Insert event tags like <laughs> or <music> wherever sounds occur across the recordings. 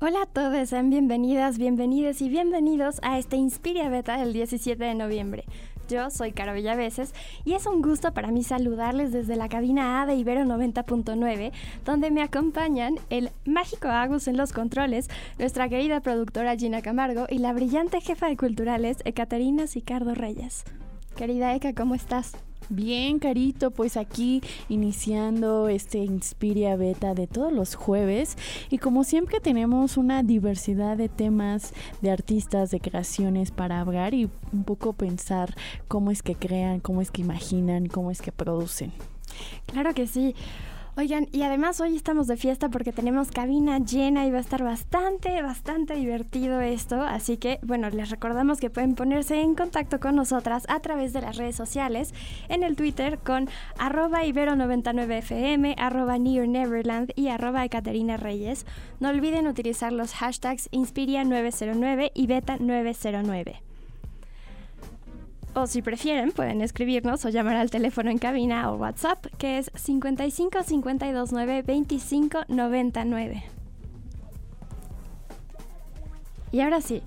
Hola a todos, sean bienvenidas, bienvenidos y bienvenidos a este Inspiria Beta del 17 de noviembre. Yo soy Caro Villaveses y es un gusto para mí saludarles desde la cabina A de Ibero 90.9, donde me acompañan el mágico Agus en los controles, nuestra querida productora Gina Camargo y la brillante jefa de culturales Ekaterina Sicardo Reyes. Querida Eka, ¿cómo estás? Bien, Carito, pues aquí iniciando este Inspiria Beta de todos los jueves y como siempre tenemos una diversidad de temas, de artistas, de creaciones para hablar y un poco pensar cómo es que crean, cómo es que imaginan, cómo es que producen. Claro que sí. Oigan, y además hoy estamos de fiesta porque tenemos cabina llena y va a estar bastante, bastante divertido esto. Así que, bueno, les recordamos que pueden ponerse en contacto con nosotras a través de las redes sociales, en el Twitter con arroba ibero99fm, arroba y arroba Ekaterina Reyes. No olviden utilizar los hashtags Inspiria909 y Beta909. O si prefieren, pueden escribirnos o llamar al teléfono en cabina o WhatsApp, que es 55 52 9 25 99. Y ahora sí,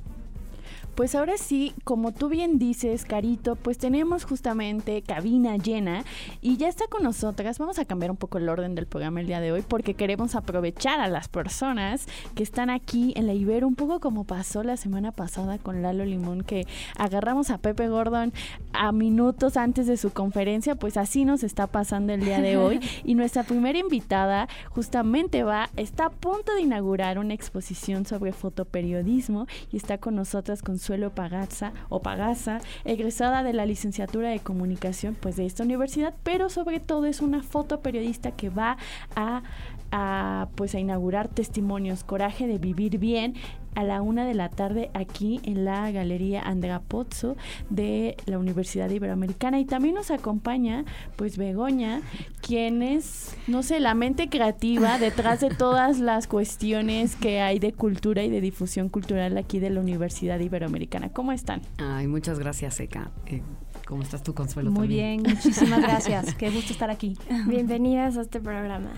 pues ahora sí, como tú bien dices, Carito, pues tenemos justamente cabina llena y ya está con nosotras. Vamos a cambiar un poco el orden del programa el día de hoy porque queremos aprovechar a las personas que están aquí en la Ibero, un poco como pasó la semana pasada con Lalo Limón, que agarramos a Pepe Gordon a minutos antes de su conferencia, pues así nos está pasando el día de hoy. <laughs> Y nuestra primera invitada justamente va, está a punto de inaugurar una exposición sobre fotoperiodismo y está con nosotras con Consuelo Pagazza o Pagaza, egresada de la licenciatura de comunicación pues de esta universidad, pero sobre todo es una fotoperiodista que va a pues a inaugurar testimonios, coraje de vivir bien a la una de la tarde aquí en la Galería Andrea Pozzo de la Universidad Iberoamericana. Y también nos acompaña, pues, Begoña, quien es, no sé, la mente creativa detrás de todas las cuestiones que hay de cultura y de difusión cultural aquí de la Universidad Iberoamericana. ¿Cómo están? Ay, muchas gracias, Eka. Eh, ¿Cómo estás tú, Consuelo? Muy bien, muchísimas <laughs> gracias. Qué gusto estar aquí. Bienvenidas a este programa.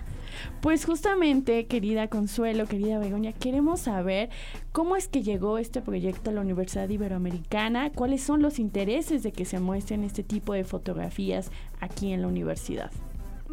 Pues justamente, querida Consuelo, querida Begoña, queremos saber cómo es que llegó este proyecto a la Universidad Iberoamericana, cuáles son los intereses de que se muestren este tipo de fotografías aquí en la universidad.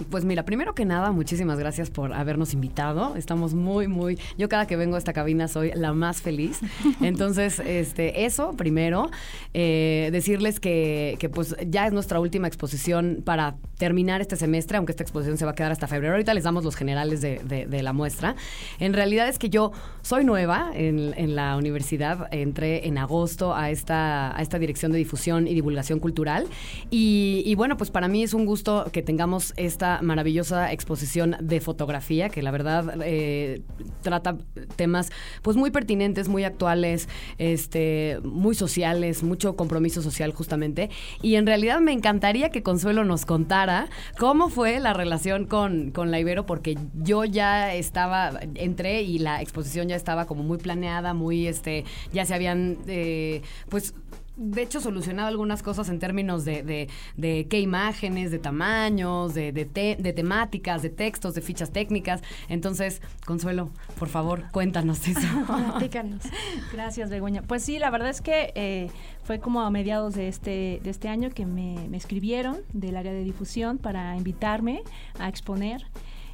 Pues mira, primero que nada, muchísimas gracias por habernos invitado. Estamos muy, muy. Yo cada que vengo a esta cabina soy la más feliz. <laughs> Entonces, este, eso primero. Eh, decirles que, que, pues ya es nuestra última exposición para terminar este semestre, aunque esta exposición se va a quedar hasta febrero. Ahorita les damos los generales de, de, la muestra. En realidad es que yo soy nueva en, en, la universidad. Entré en agosto a esta, a esta dirección de difusión y divulgación cultural. Y, y bueno, pues para mí es un gusto que tengamos esta maravillosa exposición de fotografía que la verdad eh, trata temas pues muy pertinentes, muy actuales, este, muy sociales, mucho compromiso social justamente. Y en realidad me encantaría que Consuelo nos contara cómo fue la relación con, con la Ibero, porque yo ya estaba, entré y la exposición ya estaba como muy planeada, muy, este, ya se habían, eh, pues de hecho, solucionado algunas cosas en términos de, de, qué imágenes, de tamaños, de, de, temáticas, de textos, de fichas técnicas. Entonces, Consuelo, por favor, cuéntanos eso. <laughs> Gracias, Begoña. Pues sí, la verdad es que eh, fue como a mediados de este, de este año que me, me escribieron del área de difusión para invitarme a exponer.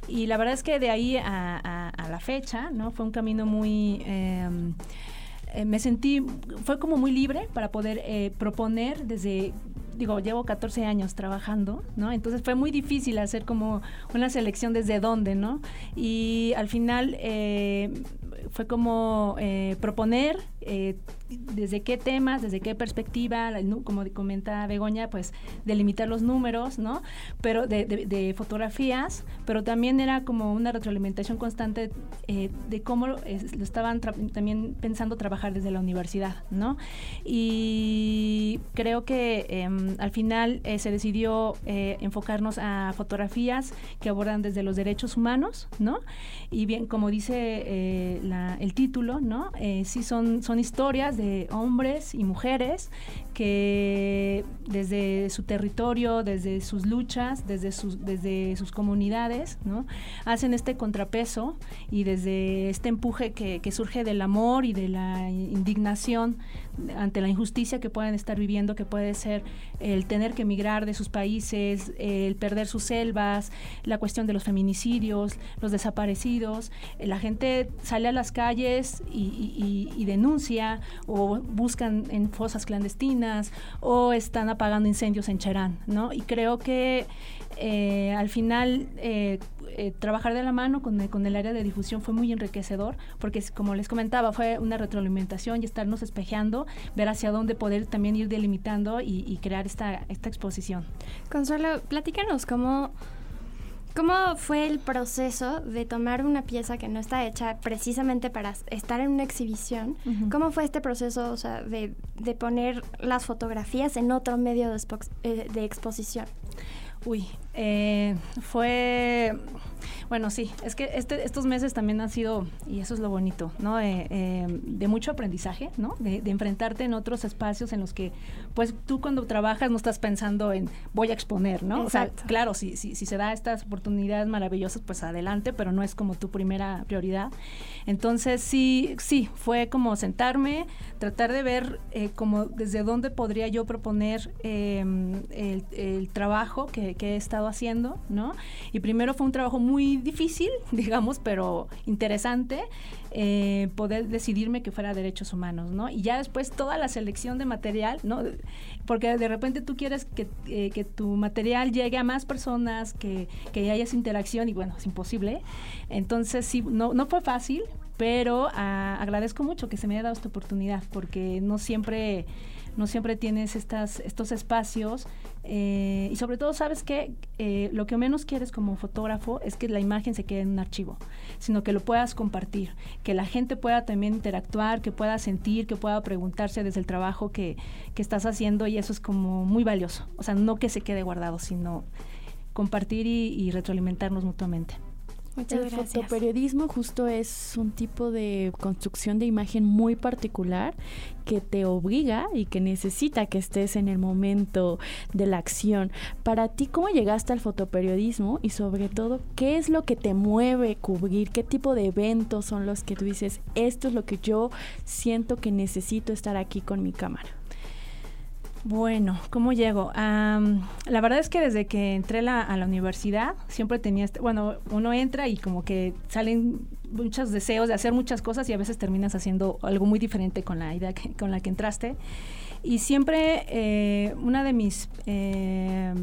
Y la verdad es que de ahí a, la fecha, ¿no? Fue un camino muy... Eh, eh, me sentí, fue como muy libre para poder eh, proponer desde, digo, llevo 14 años trabajando, ¿no? Entonces fue muy difícil hacer como una selección desde dónde, ¿no? Y al final... Eh, fue como eh, proponer eh, desde qué temas, desde qué perspectiva, como comenta Begoña, pues delimitar los números, ¿no? Pero de, fotografías, pero también era como una retroalimentación constante eh, de cómo lo estaban también pensando trabajar desde la universidad, ¿no? Y creo que em, al final se decidió enfocarnos a fotografías que abordan desde los derechos humanos, ¿no? Y bien, como dice el título, ¿no? sí son, son historias de hombres y mujeres que desde su territorio, desde sus luchas, desde sus, desde sus comunidades, hacen este contrapeso y desde este empuje que surge del amor y de la indignación ante la injusticia que pueden estar viviendo, que puede ser el tener que emigrar de sus países, el perder sus selvas, la cuestión de los feminicidios, los desaparecidos. La gente sale a las calles y, denuncia o buscan en fosas clandestinas o están apagando incendios en Cherán, ¿no? Y creo que eh, al final eh, eh, trabajar de la mano con el, con el área de difusión fue muy enriquecedor porque como les comentaba fue una retroalimentación y estarnos espejeando ver hacia dónde poder también ir delimitando y, crear esta, esta exposición. Consuelo, platícanos cómo... ¿Cómo fue el proceso de tomar una pieza que no está hecha precisamente para estar en una exhibición? ¿Cómo fue este proceso o sea, de, de, poner las fotografías en otro medio de, de exposición? Uy, eh, fue bueno, sí, es que este, estos meses también han sido, y eso es lo bonito, ¿no? Eh, eh, de mucho aprendizaje, ¿no? De, enfrentarte en otros espacios en los que, pues tú cuando trabajas no estás pensando en voy a exponer, ¿no? O sea, claro, si, si, si se da estas oportunidades maravillosas, pues adelante, pero no es como tu primera prioridad. Entonces, sí, sí, fue como sentarme, tratar de ver eh, como desde dónde podría yo proponer el, trabajo que, que he estado haciendo, ¿no? Y primero fue un trabajo muy difícil, <laughs> digamos, pero interesante, eh, poder decidirme que fuera derechos humanos, ¿no? Y ya después toda la selección de material, ¿no? Porque de repente tú quieres que, eh, que tu material llegue a más personas, que, que haya esa interacción y bueno, es imposible. Entonces sí, no, no fue fácil, pero ah, agradezco mucho que se me haya dado esta oportunidad porque no siempre no siempre tienes estas, estos espacios eh, y sobre todo sabes que eh, lo que menos quieres como fotógrafo es que la imagen se quede en un archivo, sino que lo puedas compartir, que la gente pueda también interactuar, que pueda sentir, que pueda preguntarse desde el trabajo que, que estás haciendo y eso es como muy valioso. O sea, no que se quede guardado, sino compartir y retroalimentarnos mutuamente el fotoperiodismo justo es un tipo de construcción de imagen muy particular que te obliga y que necesita que estés en el momento de la acción. Para ti, ¿cómo llegaste al fotoperiodismo y sobre todo, qué es lo que te mueve cubrir? ¿Qué tipo de eventos son los que tú dices, esto es lo que yo siento que necesito estar aquí con mi cámara? Bueno, ¿cómo llego? la verdad es que desde que entré a la universidad siempre tenía, este, bueno, uno entra y como que salen muchos deseos de hacer muchas cosas y a veces terminas haciendo algo muy diferente con la idea con la que entraste. Y siempre eh, una de mis eh,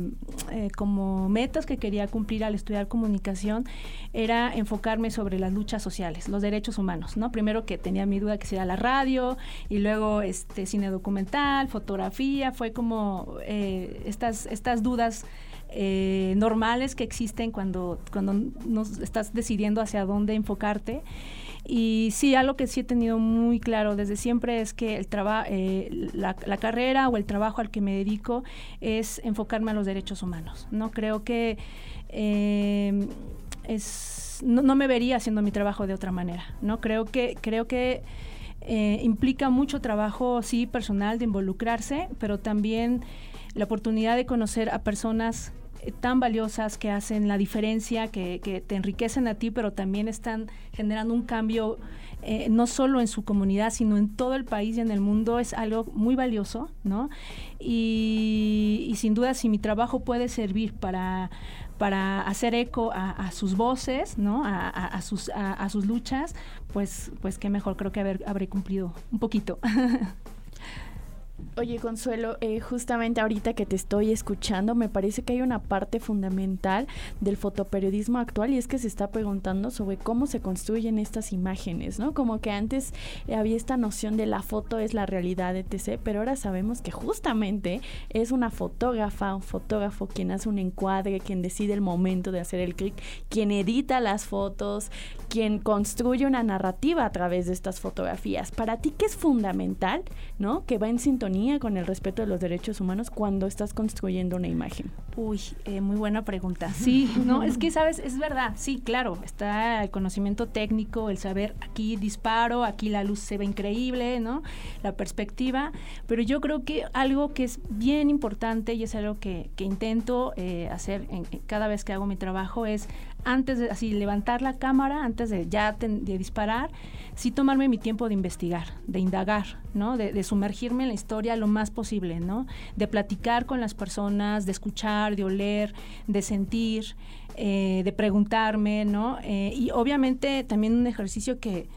eh, como metas que quería cumplir al estudiar comunicación era enfocarme sobre las luchas sociales, los derechos humanos, ¿no? Primero que tenía mi duda que sería la radio y luego este cine documental, fotografía, fue como estas, estas dudas normales que existen cuando, cuando nos estás decidiendo hacia dónde enfocarte. Y sí, algo que sí he tenido muy claro desde siempre es que el eh, la, carrera o el trabajo al que me dedico es enfocarme a los derechos humanos. No creo que em, es, no, me vería haciendo mi trabajo de otra manera. No creo que creo que eh, implica mucho trabajo sí personal de involucrarse, pero también la oportunidad de conocer a personas tan valiosas que hacen la diferencia, que, te enriquecen a ti, pero también están generando un cambio eh, no solo en su comunidad, sino en todo el país y en el mundo, es algo muy valioso, ¿no? Y, sin duda, si mi trabajo puede servir para para hacer eco a, sus voces, ¿no? A, sus, a, sus luchas, pues, pues qué mejor, creo que haber, habré cumplido un poquito. <laughs> Oye, Consuelo, eh, justamente ahorita que te estoy escuchando, me parece que hay una parte fundamental del fotoperiodismo actual y es que se está preguntando sobre cómo se construyen estas imágenes, ¿no? Como que antes había esta noción de la foto es la realidad, etc., pero ahora sabemos que justamente es una fotógrafa, un fotógrafo quien hace un encuadre, quien decide el momento de hacer el clic, quien edita las fotos, quien construye una narrativa a través de estas fotografías. Para ti, ¿qué es fundamental, ¿no? Que va en sintonía con el respeto de los derechos humanos cuando estás construyendo una imagen? Uy, eh, muy buena pregunta. <laughs> Sí, no, es que sabes, es verdad, sí, claro, está el conocimiento técnico, el saber aquí disparo, aquí la luz se ve increíble, ¿no? La perspectiva, pero yo creo que algo que es bien importante y es algo que, intento eh, hacer en, cada vez que hago mi trabajo es antes de así levantar la cámara, antes de ya de disparar, sí tomarme mi tiempo de investigar, de indagar, ¿no? De, sumergirme en la historia lo más posible, ¿no? De platicar con las personas, de escuchar, de oler, de sentir, eh, de preguntarme, ¿no? Eh, y obviamente también un ejercicio que,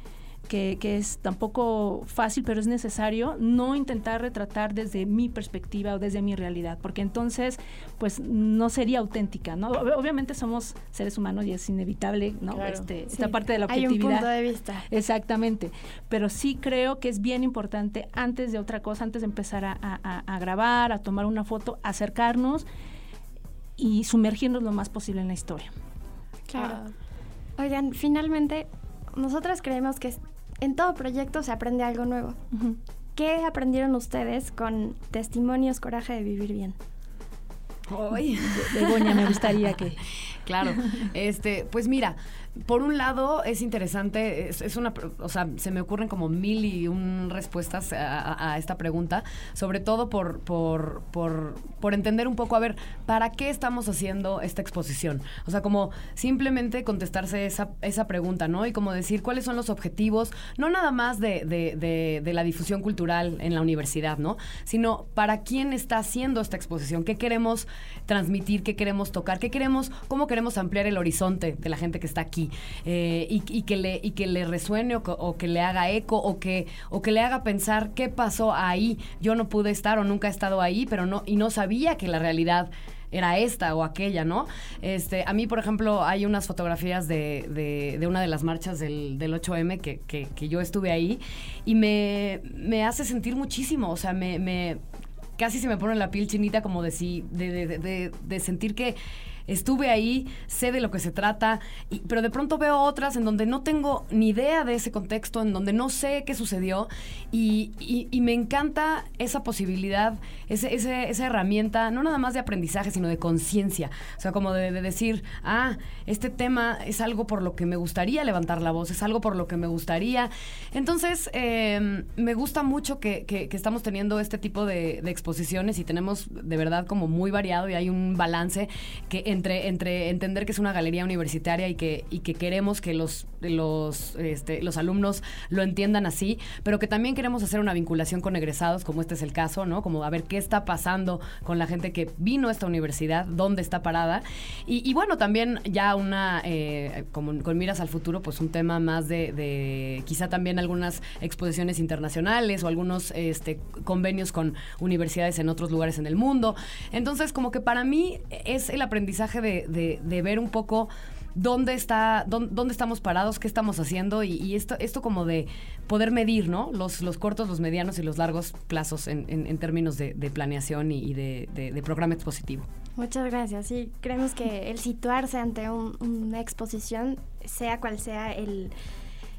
que, es tampoco fácil, pero es necesario no intentar retratar desde mi perspectiva o desde mi realidad, porque entonces, pues, no sería auténtica, ¿no? Obviamente somos seres humanos y es inevitable, ¿no? este, Esta parte de la objetividad. Hay un punto de vista. Exactamente, pero sí creo que es bien importante, antes de otra cosa, antes de empezar a, a grabar, a tomar una foto, acercarnos y sumergirnos lo más posible en la historia. Claro. Ah. Oigan, finalmente, nosotras creemos que en todo proyecto se aprende algo nuevo. ¿Qué aprendieron ustedes con testimonios Coraje de Vivir Bien? Hoy, Begoña, me gustaría que... <laughs> Claro, este, pues mira, por un lado, es interesante, es, una, o sea, se me ocurren como mil y un respuestas a, esta pregunta, sobre todo por, por, por, por, entender un poco, a ver, ¿para qué estamos haciendo esta exposición? O sea, como simplemente contestarse esa, esa pregunta, ¿no? Y como decir cuáles son los objetivos, no nada más de, de, de la difusión cultural en la universidad, ¿no? Sino para quién está haciendo esta exposición, qué queremos transmitir, qué queremos tocar, qué queremos, cómo queremos ampliar el horizonte de la gente que está aquí. Eh, y, que le, y que le resuene o, que le haga eco o que, o que le haga pensar qué pasó ahí. Yo no pude estar o nunca he estado ahí, pero no, y no sabía que la realidad era esta o aquella, ¿no? Este, a mí, por ejemplo, hay unas fotografías de, de, una de las marchas del, del 8M que, que, yo estuve ahí y me, me, hace sentir muchísimo, o sea, me, me, casi se me pone la piel chinita como de, de, de sentir que estuve ahí, sé de lo que se trata, pero de pronto veo otras en donde no tengo ni idea de ese contexto, en donde no sé qué sucedió y, me encanta esa posibilidad, ese, esa herramienta, no nada más de aprendizaje, sino de conciencia. O sea, como de, decir, ah, este tema es algo por lo que me gustaría levantar la voz, es algo por lo que me gustaría. Entonces, em, me gusta mucho que, estamos teniendo este tipo de, de exposiciones y tenemos de verdad como muy variado y hay un balance que en entre, entre entender que es una galería universitaria y que, y que queremos que los, los, este, los alumnos lo entiendan así, pero que también queremos hacer una vinculación con egresados, como este es el caso, ¿no? Como a ver qué está pasando con la gente que vino a esta universidad, dónde está parada. Y, bueno, también ya una, eh, como, con miras al futuro, pues un tema más de, de quizá también algunas exposiciones internacionales o algunos este, convenios con universidades en otros lugares en el mundo. Entonces, como que para mí es el aprendizaje de, ver un poco dónde está, dónde, estamos parados, qué estamos haciendo y, esto, esto como de poder medir, ¿no? Los, los cortos, los medianos y los largos plazos en, términos de, planeación y, de, programa expositivo. Muchas gracias. Sí, creemos que el situarse ante una exposición, sea cual sea el,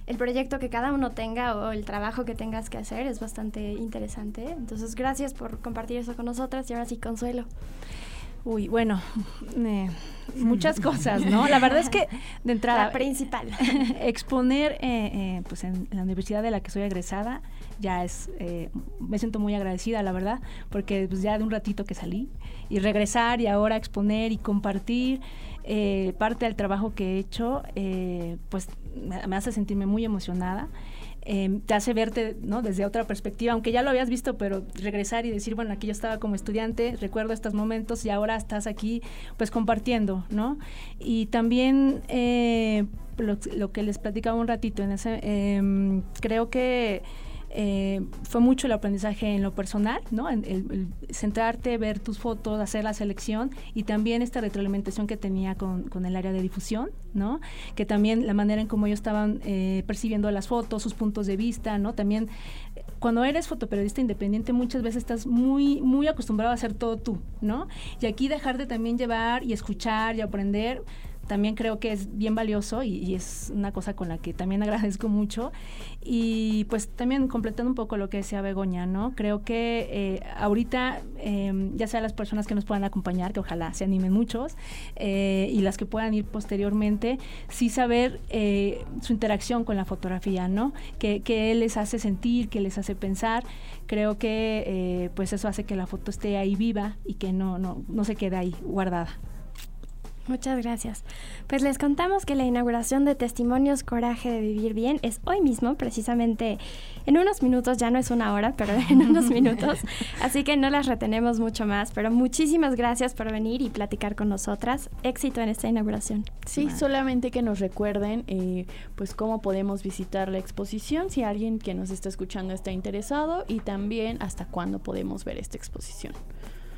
el proyecto que cada uno tenga o el trabajo que tengas que hacer, es bastante interesante. Entonces, gracias por compartir eso con nosotras y ahora sí, Consuelo. Uy, bueno, <laughs> eh, muchas <laughs> cosas, ¿no? La verdad es que de entrada... La principal. <laughs> exponer, eh, eh, pues en la universidad de la que soy egresada, ya es, me siento muy agradecida, la verdad, porque pues, ya de un ratito que salí y regresar y ahora exponer y compartir parte del trabajo que he hecho, pues me hace sentirme muy emocionada. Em, te hace verte ¿no? desde otra perspectiva, aunque ya lo habías visto, pero regresar y decir, bueno, aquí yo estaba como estudiante, recuerdo estos momentos y ahora estás aquí pues compartiendo, ¿no? Y también eh, lo, que les platicaba un ratito, en ese, em, creo que eh, fue mucho el aprendizaje en lo personal, ¿no? En centrarte, ver tus fotos, hacer la selección y también esta retroalimentación que tenía con, el área de difusión, ¿no? Que también la manera en cómo ellos estaban eh, percibiendo las fotos, sus puntos de vista, ¿no? También cuando eres fotoperiodista independiente muchas veces estás muy muy acostumbrado a hacer todo tú, ¿no? Y aquí dejar de también llevar y escuchar y aprender también creo que es bien valioso y, es una cosa con la que también <laughs> agradezco mucho. Y pues también completando un poco lo que decía Begoña, ¿no? Creo que eh, ahorita, em, ya sea las personas que nos puedan acompañar, que ojalá se animen muchos, eh, y las que puedan ir posteriormente, sí saber eh, su interacción con la fotografía, ¿no? Que, que les hace sentir, que les hace pensar. Creo que pues eso hace que la foto esté ahí viva y que no, no, no se quede ahí guardada. Muchas gracias. Pues les contamos que la inauguración de Testimonios Coraje de Vivir Bien es hoy mismo, precisamente en unos minutos, ya no es una hora, pero <laughs> en unos minutos. Así que no las retenemos mucho más, pero muchísimas gracias por venir y platicar con nosotras. Éxito en esta inauguración. Sí, solamente que nos recuerden eh, pues cómo podemos visitar la exposición si alguien que nos está escuchando está interesado y también hasta cuándo podemos ver esta exposición.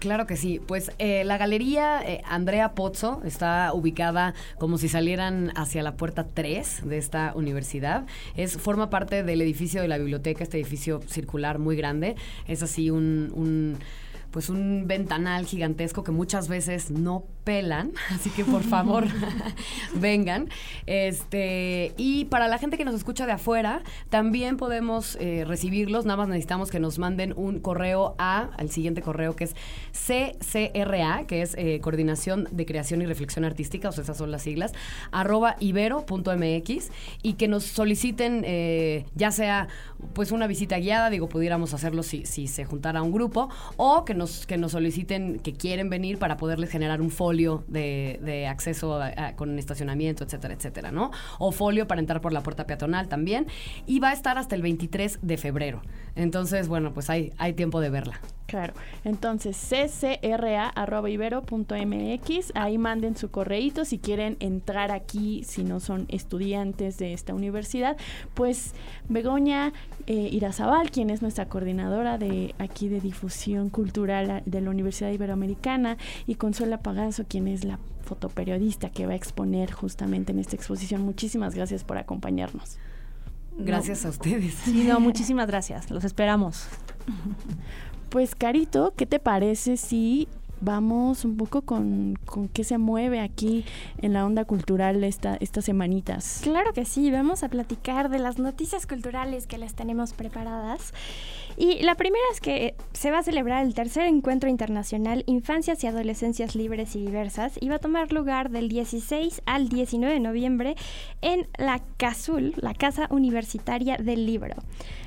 Claro que sí. Pues eh, la galería eh, Andrea Pozzo está ubicada como si salieran hacia la puerta 3 de esta universidad. Es, forma parte del edificio de la biblioteca, este edificio circular muy grande. Es así un pues un ventanal gigantesco que muchas veces no pelan, <laughs> así que por favor <laughs> vengan. Este, y para la gente que nos escucha de afuera, también podemos eh, recibirlos, nada más necesitamos que nos manden un correo a, al siguiente correo que es CCRA, que es eh, Coordinación de Creación y Reflexión Artística, o sea, esas son las siglas, arroba ibero.mx y que nos soliciten eh, ya sea pues una visita guiada, digo, pudiéramos hacerlo si, si se juntara un grupo, o que nos, que nos soliciten que quieren venir para poderles generar un folio de, acceso con estacionamiento, etcétera, etcétera, ¿no? O folio para entrar por la puerta peatonal también. Y va a estar hasta el 23 de febrero. Entonces, bueno, pues hay, hay tiempo de verla. Claro. Entonces, ccra.ibero.mx, ahí manden su correíto si quieren entrar aquí, si no son estudiantes de esta universidad. Pues Begoña eh, Irazabal, quien es nuestra coordinadora de aquí de difusión cultural de la Universidad Iberoamericana, y Consuela Pagazo, quien es la fotoperiodista que va a exponer justamente en esta exposición. Muchísimas gracias por acompañarnos. Gracias a ustedes. Sí, no, muchísimas gracias. Los esperamos. Pues Carito, ¿qué te parece si vamos un poco con, con qué se mueve aquí en la onda cultural esta, estas semanitas? Claro que sí, vamos a platicar de las noticias culturales que les tenemos preparadas. Y la primera es que se va a celebrar el tercer encuentro internacional Infancias y Adolescencias Libres y Diversas y va a tomar lugar del 16 al 19 de noviembre en la CASUL, la Casa Universitaria del Libro.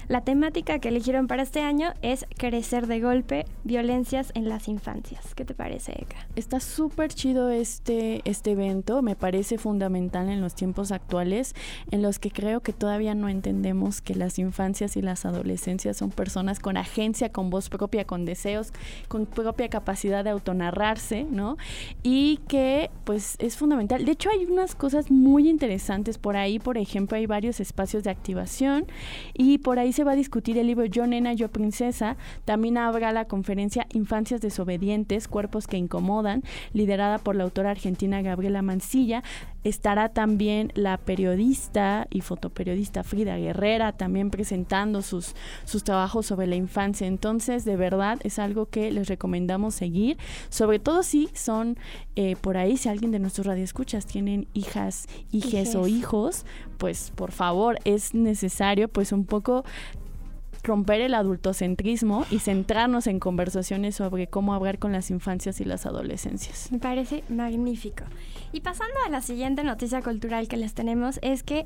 La temática que eligieron para este año es Crecer de golpe, violencias en las infancias. ¿Qué te parece, Eka? Está súper chido este, este evento, me parece fundamental en los tiempos actuales, en los que creo que todavía no entendemos que las infancias y las adolescencias son personas con agencia, con voz propia, con deseos, con propia capacidad de autonarrarse, ¿no? Y que pues es fundamental. De hecho hay unas cosas muy interesantes por ahí, por ejemplo, hay varios espacios de activación y por ahí se va a discutir el libro Yo Nena, Yo Princesa. También habrá la conferencia Infancias desobedientes, cuerpos que incomodan, liderada por la autora argentina Gabriela Mancilla. Estará también la periodista y fotoperiodista Frida Guerrera también presentando sus, sus trabajos sobre la infancia. Entonces, de verdad, es algo que les recomendamos seguir, sobre todo si son eh, por ahí, si alguien de nuestros radioescuchas tienen hijas, hijes o hijos, pues por favor, es necesario pues un poco romper el adultocentrismo y centrarnos en conversaciones sobre cómo hablar con las infancias y las adolescencias. Me parece magnífico. Y pasando a la siguiente noticia cultural que les tenemos es que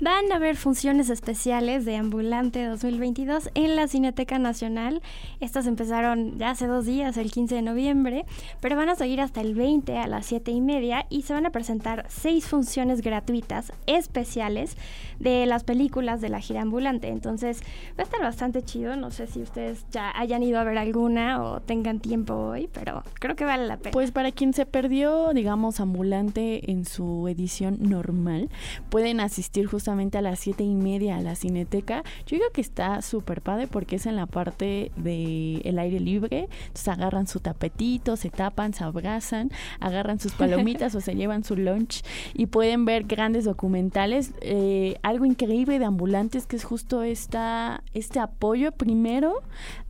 van a haber funciones especiales de Ambulante 2022 en la Cineteca Nacional. Estas empezaron ya hace dos días, el 15 de noviembre, pero van a seguir hasta el 20 a las 7 y media y se van a presentar seis funciones gratuitas especiales de las películas de la gira ambulante. Entonces va a estar bastante bastante chido. No sé si ustedes ya hayan ido a ver alguna o tengan tiempo hoy, pero creo que vale la pena. Pues para quien se perdió, digamos, ambulante en su edición normal, pueden asistir justamente a las siete y media a la Cineteca. Yo digo que está súper padre porque es en la parte del el aire libre. Entonces agarran su tapetito, se tapan, se abrazan, agarran sus palomitas o se <laughs> llevan su lunch y pueden ver grandes documentales. Eh, algo increíble de ambulantes que es justo esta, este apoyo primero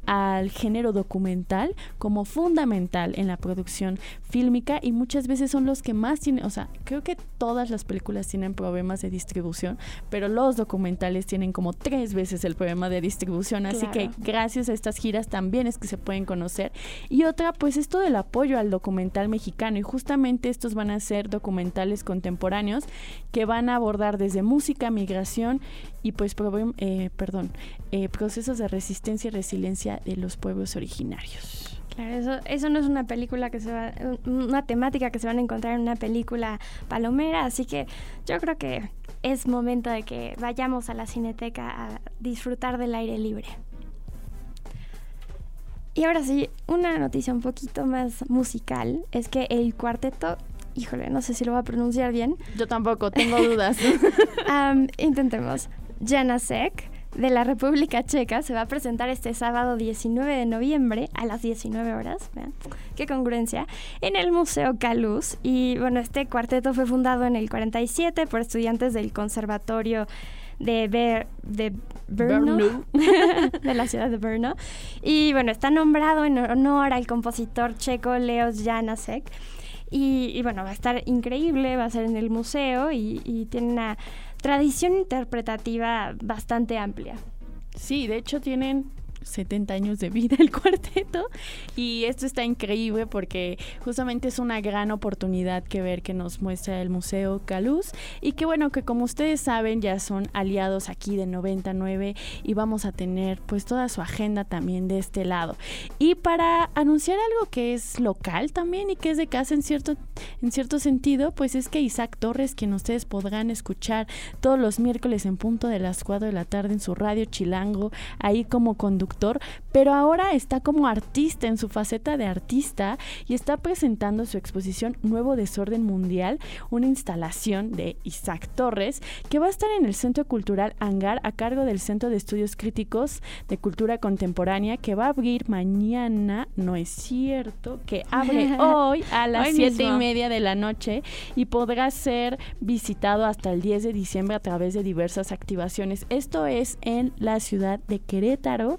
al género documental como fundamental en la producción fílmica y muchas veces son los que más tienen, o sea, creo que todas las películas tienen problemas de distribución, pero los documentales tienen como tres veces el problema de distribución, así que gracias a estas giras también es que se pueden conocer. Y otra, pues esto del apoyo al documental mexicano y justamente estos van a ser documentales contemporáneos que van a abordar desde música, migración y pues, eh, perdón, eh, procesos de resistencia y resiliencia de los pueblos originarios. Claro, eso, eso no es una película que se va, una temática que se van a encontrar en una película palomera, así que yo creo que es momento de que vayamos a la cineteca a disfrutar del aire libre. Y ahora sí, una noticia un poquito más musical es que el cuarteto híjole, no sé si lo voy a pronunciar bien. Yo tampoco, tengo dudas. <laughs> intentemos. Janasek de la República Checa se va a presentar este sábado 19 de noviembre a las 19 horas, vean, qué congruencia, en el Museo Caluz. Y bueno, este cuarteto fue fundado en el 47 por estudiantes del Conservatorio de, de Brno, <laughs> de la ciudad de Brno. Y bueno, está nombrado en honor al compositor checo Leos Janasek. Y, bueno, va a estar increíble, va a ser en el museo y, y tiene una tradición interpretativa bastante amplia. Sí, de hecho tienen 70 años de vida el <laughs> cuarteto. Y esto está increíble porque justamente es una gran oportunidad que ver que nos muestra el Museo Caluz. Y que bueno que como ustedes saben ya son aliados aquí de 99 y vamos a tener pues toda su agenda también de este lado. Y para anunciar algo que es local también y que es de casa en cierto en cierto sentido pues es que Isaac Torres quien ustedes podrán escuchar todos los miércoles en punto de las 4 de la tarde en su radio Chilango ahí como conductor pero ahora está como artista en su faceta de artista y está presentando su exposición Nuevo Desorden Mundial, una instalación de Isaac Torres que va a estar en el Centro Cultural Hangar a cargo del Centro de Estudios Críticos de Cultura Contemporánea que va a abrir mañana, no es cierto, que abre <laughs> hoy a las siete y media de la noche y podrá ser visitado hasta el 10 de diciembre a través de diversas activaciones. Esto es en la ciudad de Querétaro,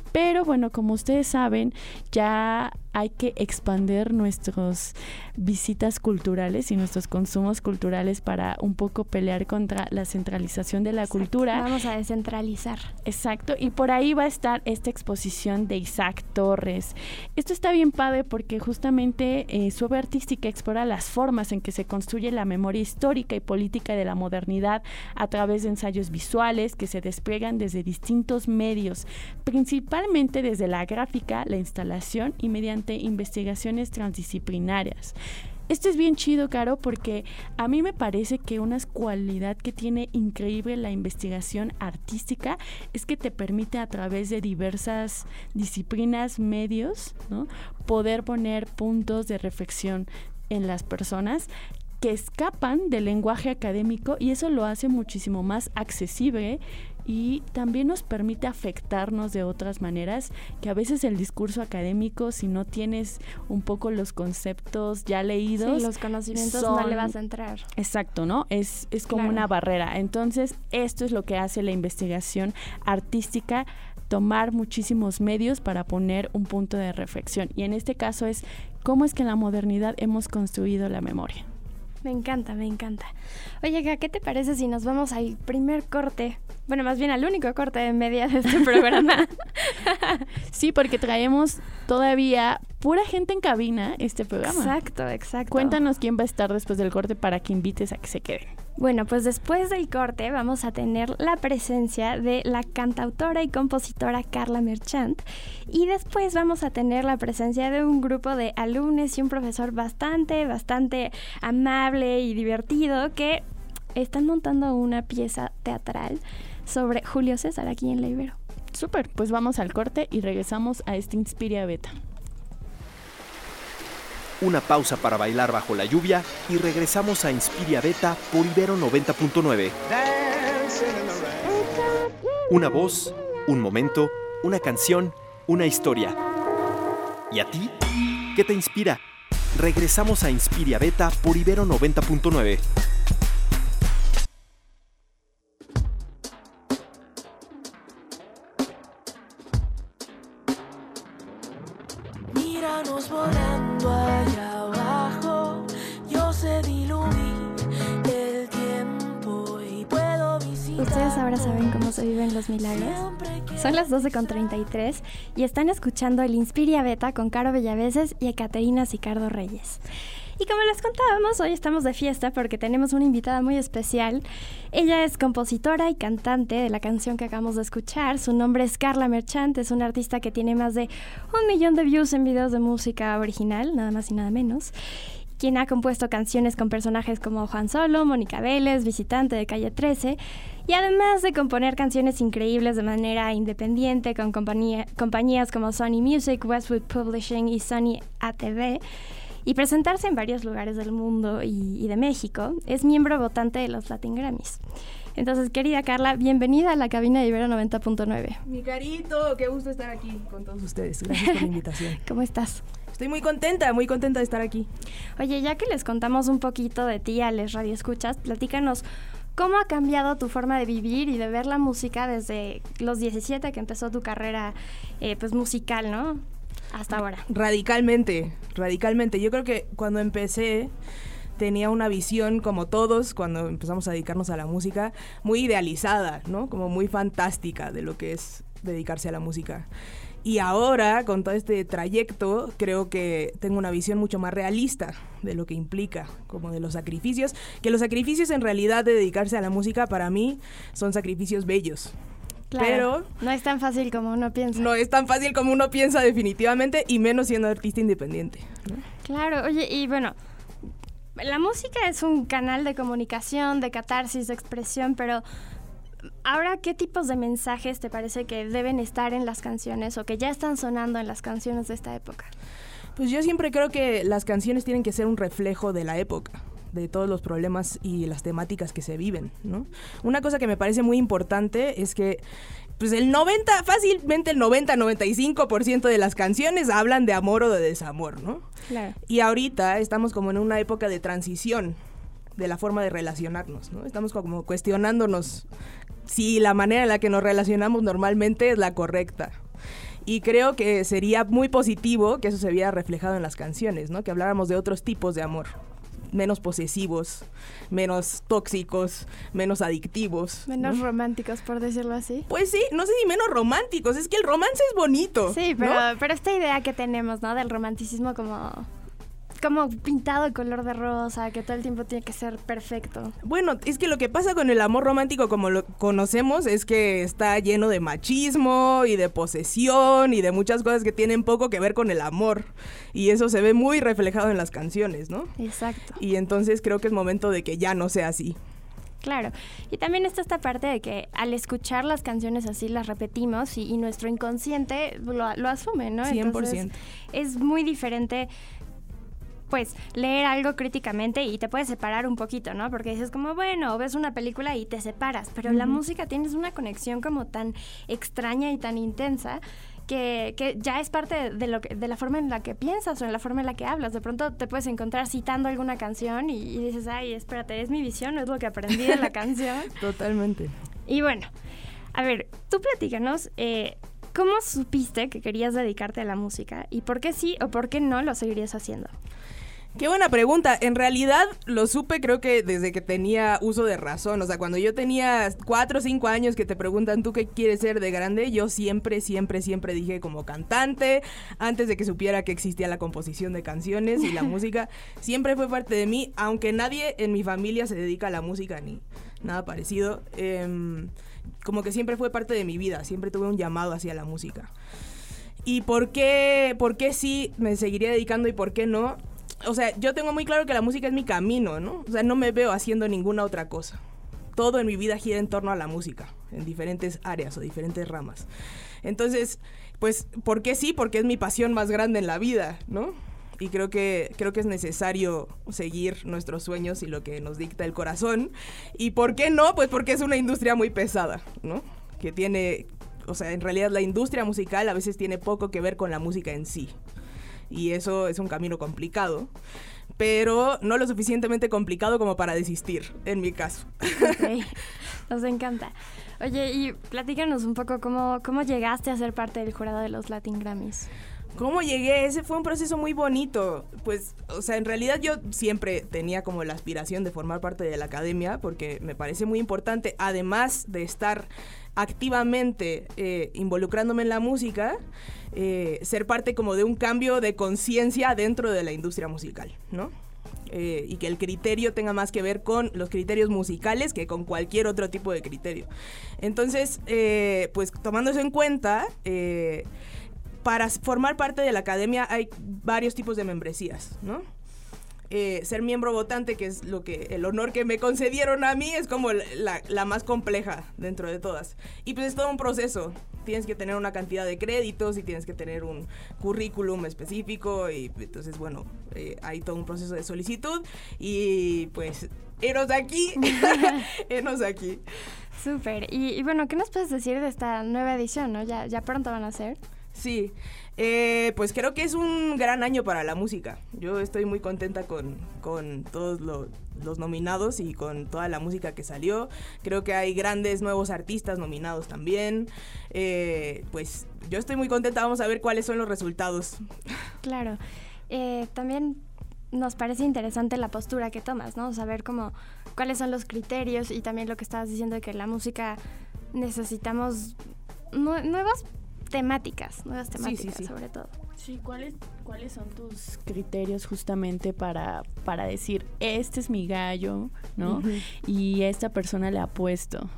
pero bueno, como ustedes saben, ya hay que expandir nuestras visitas culturales y nuestros consumos culturales para un poco pelear contra la centralización de la cultura. Vamos a descentralizar. Exacto, y por ahí va a estar esta exposición de Isaac Torres. Esto está bien padre porque justamente eh, su obra artística explora las formas en que se construye la memoria histórica y política de la modernidad a través de ensayos visuales que se despliegan desde distintos medios, principalmente desde la gráfica, la instalación y mediante investigaciones transdisciplinarias. Esto es bien chido, Caro, porque a mí me parece que una cualidad que tiene increíble la investigación artística es que te permite a través de diversas disciplinas, medios, ¿no? poder poner puntos de reflexión en las personas que escapan del lenguaje académico y eso lo hace muchísimo más accesible y también nos permite afectarnos de otras maneras que a veces el discurso académico si no tienes un poco los conceptos ya leídos los conocimientos no le vas a entrar. Exacto no es, es como una barrera. Entonces esto es lo que hace la investigación artística tomar muchísimos medios para poner un punto de reflexión. Y en este caso es cómo es que en la modernidad hemos construido la memoria me encanta, me encanta. Oye, ¿qué te parece si nos vamos al primer corte? Bueno, más bien al único corte de media de este programa. <laughs> sí, porque traemos todavía pura gente en cabina este programa. Exacto, exacto. Cuéntanos quién va a estar después del corte para que invites a que se queden. Bueno, pues después del corte vamos a tener la presencia de la cantautora y compositora Carla Merchant y después vamos a tener la presencia de un grupo de alumnos y un profesor bastante, bastante amable y divertido que están montando una pieza teatral sobre Julio César aquí en La Ibero. Súper, pues vamos al corte y regresamos a este Inspiria Beta. Una pausa para bailar bajo la lluvia y regresamos a Inspiria Beta por Ibero 90.9. Una voz, un momento, una canción, una historia. ¿Y a ti? ¿Qué te inspira? Regresamos a Inspiria Beta por Ibero 90.9. ahora saben cómo se viven los milagros. Son las 12.33 y están escuchando el Inspiria Beta con Caro Bellaveses y Ecaterina Sicardo Reyes. Y como les contábamos, hoy estamos de fiesta porque tenemos una invitada muy especial. Ella es compositora y cantante de la canción que acabamos de escuchar. Su nombre es Carla Merchant, es una artista que tiene más de un millón de views en videos de música original, nada más y nada menos quien ha compuesto canciones con personajes como Juan Solo, Mónica Vélez, Visitante de Calle 13, y además de componer canciones increíbles de manera independiente con compañía- compañías como Sony Music, Westwood Publishing y Sony ATV, y presentarse en varios lugares del mundo y, y de México, es miembro votante de los Latin Grammys. Entonces, querida Carla, bienvenida a la cabina de Ibero 90.9. Mi carito, qué gusto estar aquí con todos ustedes. Gracias por la invitación. <laughs> ¿Cómo estás? Estoy muy contenta, muy contenta de estar aquí. Oye, ya que les contamos un poquito de ti a les radioescuchas, platícanos cómo ha cambiado tu forma de vivir y de ver la música desde los 17 que empezó tu carrera eh, pues musical, ¿no? Hasta ahora. Radicalmente, radicalmente. Yo creo que cuando empecé tenía una visión, como todos, cuando empezamos a dedicarnos a la música, muy idealizada, ¿no? Como muy fantástica de lo que es dedicarse a la música. Y ahora, con todo este trayecto, creo que tengo una visión mucho más realista de lo que implica, como de los sacrificios, que los sacrificios en realidad de dedicarse a la música para mí son sacrificios bellos. Pero no es tan fácil como uno piensa. no es tan fácil como uno piensa definitivamente, y menos siendo artista independiente. ¿no? Claro, oye, y bueno, la música es un canal de comunicación, de catarsis, de expresión, pero ahora, ¿qué tipos de mensajes te parece que deben estar en las canciones o que ya están sonando en las canciones de esta época? Pues yo siempre creo que las canciones tienen que ser un reflejo de la época de todos los problemas y las temáticas que se viven, ¿no? Una cosa que me parece muy importante es que pues el 90, fácilmente el 90-95% de las canciones hablan de amor o de desamor, ¿no? Claro. Y ahorita estamos como en una época de transición de la forma de relacionarnos, ¿no? Estamos como cuestionándonos si la manera en la que nos relacionamos normalmente es la correcta. Y creo que sería muy positivo que eso se viera reflejado en las canciones, ¿no? Que habláramos de otros tipos de amor, menos posesivos, menos tóxicos, menos adictivos. ¿no? Menos románticos, por decirlo así. Pues sí, no sé si menos románticos, es que el romance es bonito. Sí, ¿no? pero, pero esta idea que tenemos, ¿no? Del romanticismo como, como pintado de color de rosa, que todo el tiempo tiene que ser perfecto. Bueno, es que lo que pasa con el amor romántico como lo conocemos es que está lleno de machismo y de posesión y de muchas cosas que tienen poco que ver con el amor. Y eso se ve muy reflejado en las canciones, ¿no? Exacto. Y entonces creo que es momento de que ya no sea así. Claro. Y también está esta parte de que al escuchar las canciones así las repetimos y, y nuestro inconsciente lo, lo asume, ¿no? 100%. es muy diferente pues leer algo críticamente y te puedes separar un poquito, ¿no? Porque dices como, bueno, ves una película y te separas, pero la música tienes una conexión como tan extraña y tan intensa que, que ya es parte de, de lo que, de la forma en la que piensas o en la forma en la que hablas. De pronto te puedes encontrar citando alguna canción y, y dices, ay, espérate, es mi visión, no es lo que aprendí de la <laughs> canción. Totalmente. Y bueno, a ver, tú platícanos, eh, ¿cómo supiste que querías dedicarte a la música? ¿Y por qué sí o por qué no lo seguirías haciendo? Qué buena pregunta. En realidad lo supe creo que desde que tenía uso de razón. O sea, cuando yo tenía cuatro o cinco años que te preguntan tú qué quieres ser de grande, yo siempre, siempre, siempre dije como cantante, antes de que supiera que existía la composición de canciones y la <laughs> música, siempre fue parte de mí, aunque nadie en mi familia se dedica a la música ni nada parecido. em, como que siempre fue parte de mi vida, siempre tuve un llamado hacia la música. ¿Y por qué, por qué sí me seguiría dedicando y por qué no? O sea, yo tengo muy claro que la música es mi camino, ¿no? O sea, no me veo haciendo ninguna otra cosa. Todo en mi vida gira en torno a la música. en diferentes áreas o diferentes ramas. Entonces, pues, ¿por qué sí? Porque es mi pasión más grande en la vida, ¿no? Y creo que, creo que es necesario seguir nuestros sueños y lo que nos dicta el corazón. ¿Y por qué no? Pues porque es una industria muy pesada, ¿no? Que tiene, o sea, en realidad la industria musical a veces tiene poco que ver con la música en sí. Y eso es un camino complicado pero no lo suficientemente complicado como para desistir, en mi caso. Ok, <laughs> Nos encanta. Oye, y platícanos un poco cómo, cómo llegaste a ser parte del jurado de los Latin Grammys. ¿Cómo llegué? Ese fue un proceso muy bonito. Pues, o sea, en realidad yo siempre tenía como la aspiración de formar parte de la academia porque me parece muy importante, además de estar activamente eh, involucrándome en la música, eh, ser parte como de un cambio de conciencia dentro de la industria musical, ¿no? Eh, y que el criterio tenga más que ver con los criterios musicales que con cualquier otro tipo de criterio. Entonces, pues tomando eso en cuenta, para formar parte de la academia hay varios tipos de membresías, ¿no? Eh, ser miembro votante, que es lo que el honor que me concedieron a mí, es como la, la, más compleja dentro de todas. Y pues es todo un proceso. Tienes que tener una cantidad de créditos y tienes que tener un currículum específico y entonces bueno, eh, hay todo un proceso de solicitud y pues eros aquí, <laughs> eros aquí. Súper. Y, y, bueno, ¿qué nos puedes decir de esta nueva edición? ¿no? Ya, ya pronto van a ser. Sí, eh, pues creo que es un gran año para la música. Yo estoy muy contenta con, con todos los nominados y con toda la música que salió. Creo que hay grandes nuevos artistas nominados también. Eh, pues yo estoy muy contenta. Vamos a ver cuáles son los resultados. Claro. Eh, también nos parece interesante la postura que tomas, ¿no? Saber cómo, cuáles son los criterios y también lo que estabas diciendo de que la música necesitamos nuevas temáticas, nuevas temáticas sí, sí, sí. sobre todo. Sí, ¿cuáles, ¿cuáles son tus criterios justamente para, para decir, este es mi gallo, ¿no? Uh -huh. Y esta persona le ha puesto.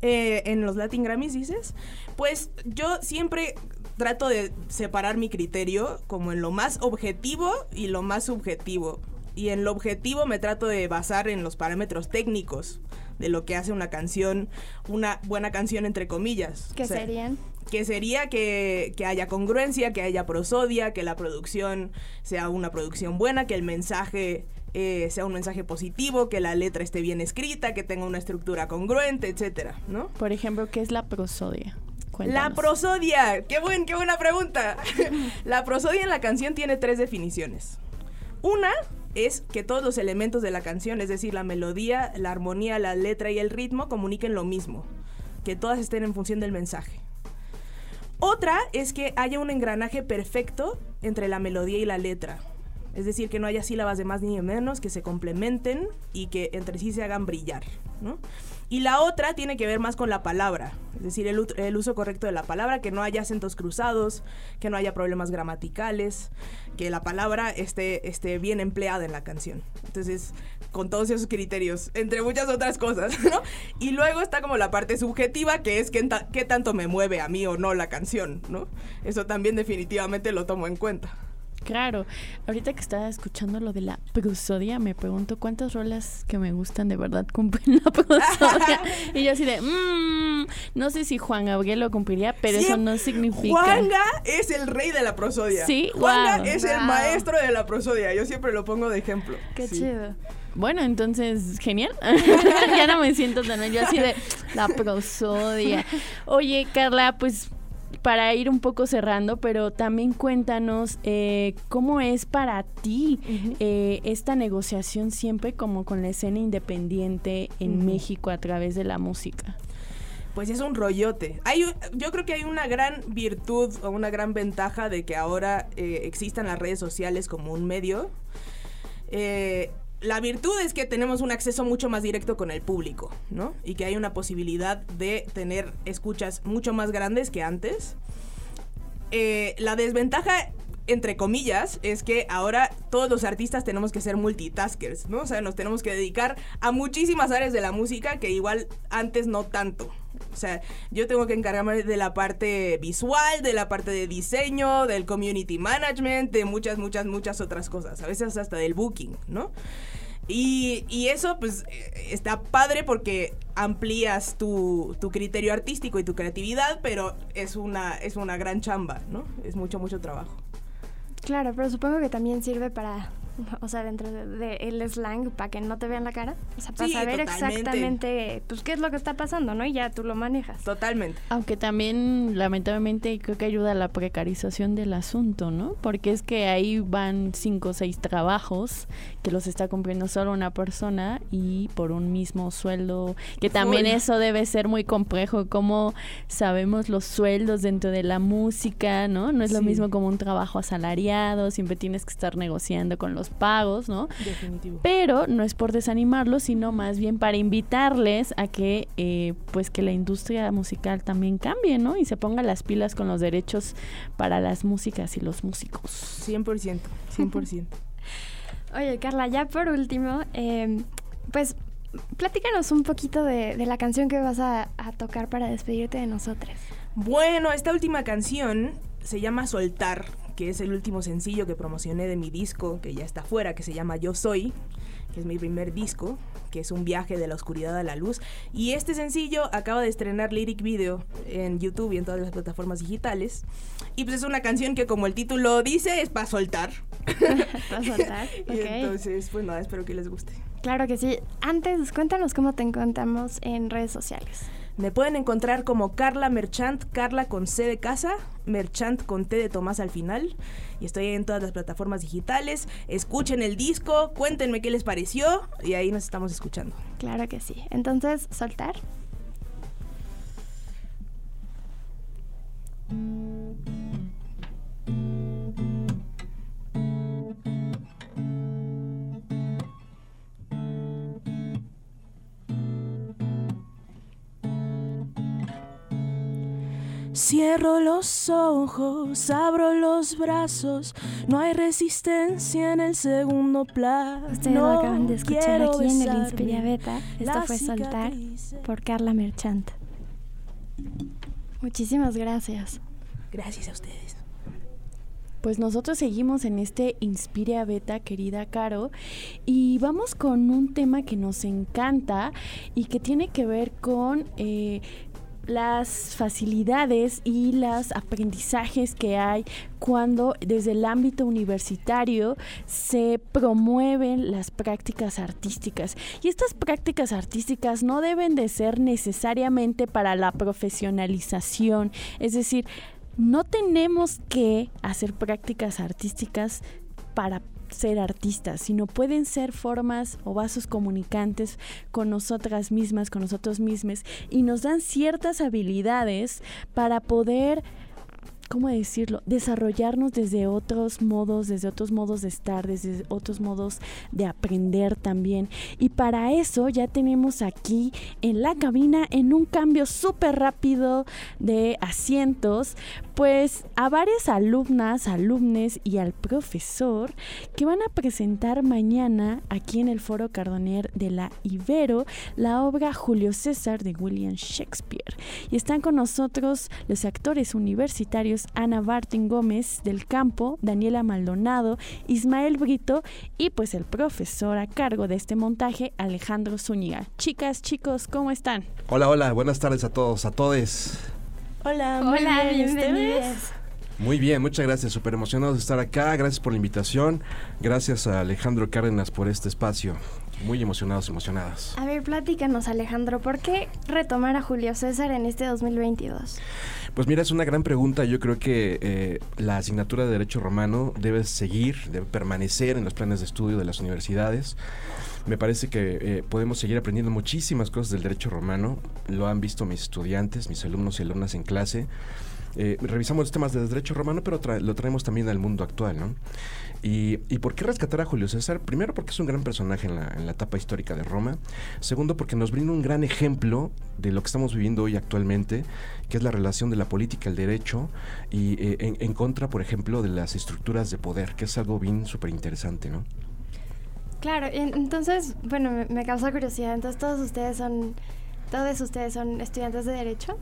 Eh, en los Latin Grammys, dices, pues yo siempre trato de separar mi criterio como en lo más objetivo y lo más subjetivo. Y en lo objetivo me trato de basar en los parámetros técnicos de lo que hace una canción, una buena canción entre comillas. ¿Qué o sea, serían? Que sería que, que, haya congruencia, que haya prosodia, que la producción sea una producción buena, que el mensaje eh, sea un mensaje positivo, que la letra esté bien escrita, que tenga una estructura congruente, etcétera, ¿no? Por ejemplo, ¿qué es la prosodia? Cuéntanos. La prosodia, qué buen, qué buena pregunta. <laughs> la prosodia en la canción tiene tres definiciones. Una es que todos los elementos de la canción, es decir, la melodía, la armonía, la letra y el ritmo, comuniquen lo mismo, que todas estén en función del mensaje. Otra es que haya un engranaje perfecto entre la melodía y la letra. Es decir, que no haya sílabas de más ni de menos, que se complementen y que entre sí se hagan brillar. ¿no? Y la otra tiene que ver más con la palabra, es decir, el, uso correcto de la palabra, que no haya acentos cruzados, que no haya problemas gramaticales, que la palabra esté, esté bien empleada en la canción. Entonces, con todos esos criterios, entre muchas otras cosas, <laughs> ¿no? Y luego está como la parte subjetiva, que es qué, ta qué tanto me mueve a mí o no la canción, ¿no? Eso también definitivamente lo tomo en cuenta. Claro, ahorita que estaba escuchando lo de la prosodia, me pregunto cuántas rolas que me gustan de verdad <laughs> cumplen la prosodia. <laughs> y yo así de, mmm, no sé si Juan Gabriel lo cumpliría, pero sí, eso no significa. Juanga es el rey de la prosodia. Sí, Juanga wow. es wow. el maestro de la prosodia. Yo siempre lo pongo de ejemplo. Qué sí. chido. Bueno, entonces, genial. <laughs> ya no me siento tan yo así de la prosodia. Oye, Carla, pues para ir un poco cerrando, pero también cuéntanos eh, cómo es para ti uh -huh. eh, esta negociación siempre como con la escena independiente en uh -huh. México a través de la música. Pues es un rollote. Hay, yo creo que hay una gran virtud o una gran ventaja de que ahora eh, existan las redes sociales como un medio. Eh, la virtud es que tenemos un acceso mucho más directo con el público, ¿no? Y que hay una posibilidad de tener escuchas mucho más grandes que antes. Eh, la desventaja, entre comillas, es que ahora todos los artistas tenemos que ser multitaskers, ¿no? O sea, nos tenemos que dedicar a muchísimas áreas de la música que igual antes no tanto. O sea, yo tengo que encargarme de la parte visual, de la parte de diseño, del community management, de muchas, muchas, muchas otras cosas. A veces hasta del booking, ¿no? Y, y eso pues eh, está padre porque amplías tu, tu criterio artístico y tu creatividad, pero es una, es una gran chamba, ¿no? Es mucho, mucho trabajo. Claro, pero supongo que también sirve para, <laughs> o sea, dentro del de, el slang, para que no te vean la cara. O sea, para Sí, saber totalmente. exactamente, pues, qué es lo que está pasando, ¿no? Y ya tú lo manejas. Totalmente. Aunque también, lamentablemente, creo que ayuda a la precarización del asunto, ¿no? Porque es que ahí van cinco o seis trabajos que los está cumpliendo solo una persona y por un mismo sueldo, que también eso debe ser muy complejo, como sabemos los sueldos dentro de la música, ¿no? No es lo mismo como un trabajo asalariado, siempre tienes que estar negociando con los pagos, ¿no? Definitivo. pero no es por desanimarlos, sino más bien para invitarles a que eh, pues que la industria musical también cambie, ¿no? Y se ponga las pilas con los derechos para las músicas y los músicos. 100%, 100%. <laughs> Oye, Carla, ya por último, eh, pues, platícanos un poquito de, de la canción que vas a, a tocar para despedirte de nosotras. Bueno, esta última canción se llama Soltar, que es el último sencillo que promocioné de mi disco, que ya está fuera, que se llama Yo Soy, que es mi primer disco, que es un viaje de la oscuridad a la luz. Y este sencillo acaba de estrenar lyric video en YouTube y en todas las plataformas digitales. Y pues es una canción que como el título dice, es para soltar. <laughs> ¿Vas a soltar? <laughs> Y entonces, pues nada, espero que les guste. Claro que sí. Antes, cuéntanos cómo te encontramos en redes sociales. Me pueden encontrar como Carla Merchant, Carla con C de casa, Merchant con T de Tomás al final. Y estoy en todas las plataformas digitales. Escuchen el disco, cuéntenme qué les pareció y ahí nos estamos escuchando. Claro que sí. Entonces, soltar. Cierro los ojos, abro los brazos, no hay resistencia en el segundo plano. Ustedes lo acaban de escuchar aquí en el Inspiria Beta. Esto fue Soltar por Carla Merchant. Muchísimas gracias. Gracias a ustedes. Pues nosotros seguimos en este Inspiria Beta, querida Caro, y vamos con un tema que nos encanta y que tiene que ver con eh, las facilidades y los aprendizajes que hay cuando desde el ámbito universitario se promueven las prácticas artísticas. Y estas prácticas artísticas no deben de ser necesariamente para la profesionalización, es decir, no tenemos que hacer prácticas artísticas para ser artistas, sino pueden ser formas o vasos comunicantes con nosotras mismas, con nosotros mismos, y nos dan ciertas habilidades para poder, ¿cómo decirlo?, desarrollarnos desde otros modos, desde otros modos de estar, desde otros modos de aprender también. Y para eso ya tenemos aquí en la cabina, en un cambio súper rápido de asientos, pues a varias alumnas, alumnes y al profesor que van a presentar mañana aquí en el Foro Cardonier de la Ibero la obra Julio César de William Shakespeare. Y están con nosotros los actores universitarios Ana Barton Gómez del Campo, Daniela Maldonado, Ismael Brito y pues el profesor a cargo de este montaje, Alejandro Zúñiga. Chicas, chicos, ¿cómo están? Hola, hola, buenas tardes a todos, a todos. Hola, muy Hola, bien, ¿y ustedes? bienvenidos. Muy bien, muchas gracias, súper emocionados de estar acá, gracias por la invitación, gracias a Alejandro Cárdenas por este espacio, muy emocionados, emocionadas. A ver, platícanos, Alejandro, ¿por qué retomar a Julio César en este 2022? Pues mira, es una gran pregunta, yo creo que eh, la asignatura de Derecho Romano debe seguir, debe permanecer en los planes de estudio de las universidades. Me parece que eh, podemos seguir aprendiendo muchísimas cosas del derecho romano, lo han visto mis estudiantes, mis alumnos y alumnas en clase. Eh, revisamos los temas de derecho romano, pero lo traemos también al mundo actual, ¿no? Y, y por qué rescatar a Julio César? Primero porque es un gran personaje en la, en la etapa histórica de Roma. Segundo porque nos brinda un gran ejemplo de lo que estamos viviendo hoy actualmente, que es la relación de la política al derecho y eh, en, en contra, por ejemplo, de las estructuras de poder, que es algo bien súper interesante, ¿no? Claro, en- entonces, bueno, me, me causa curiosidad. Entonces, todos ustedes son, todos ustedes son estudiantes de Derecho.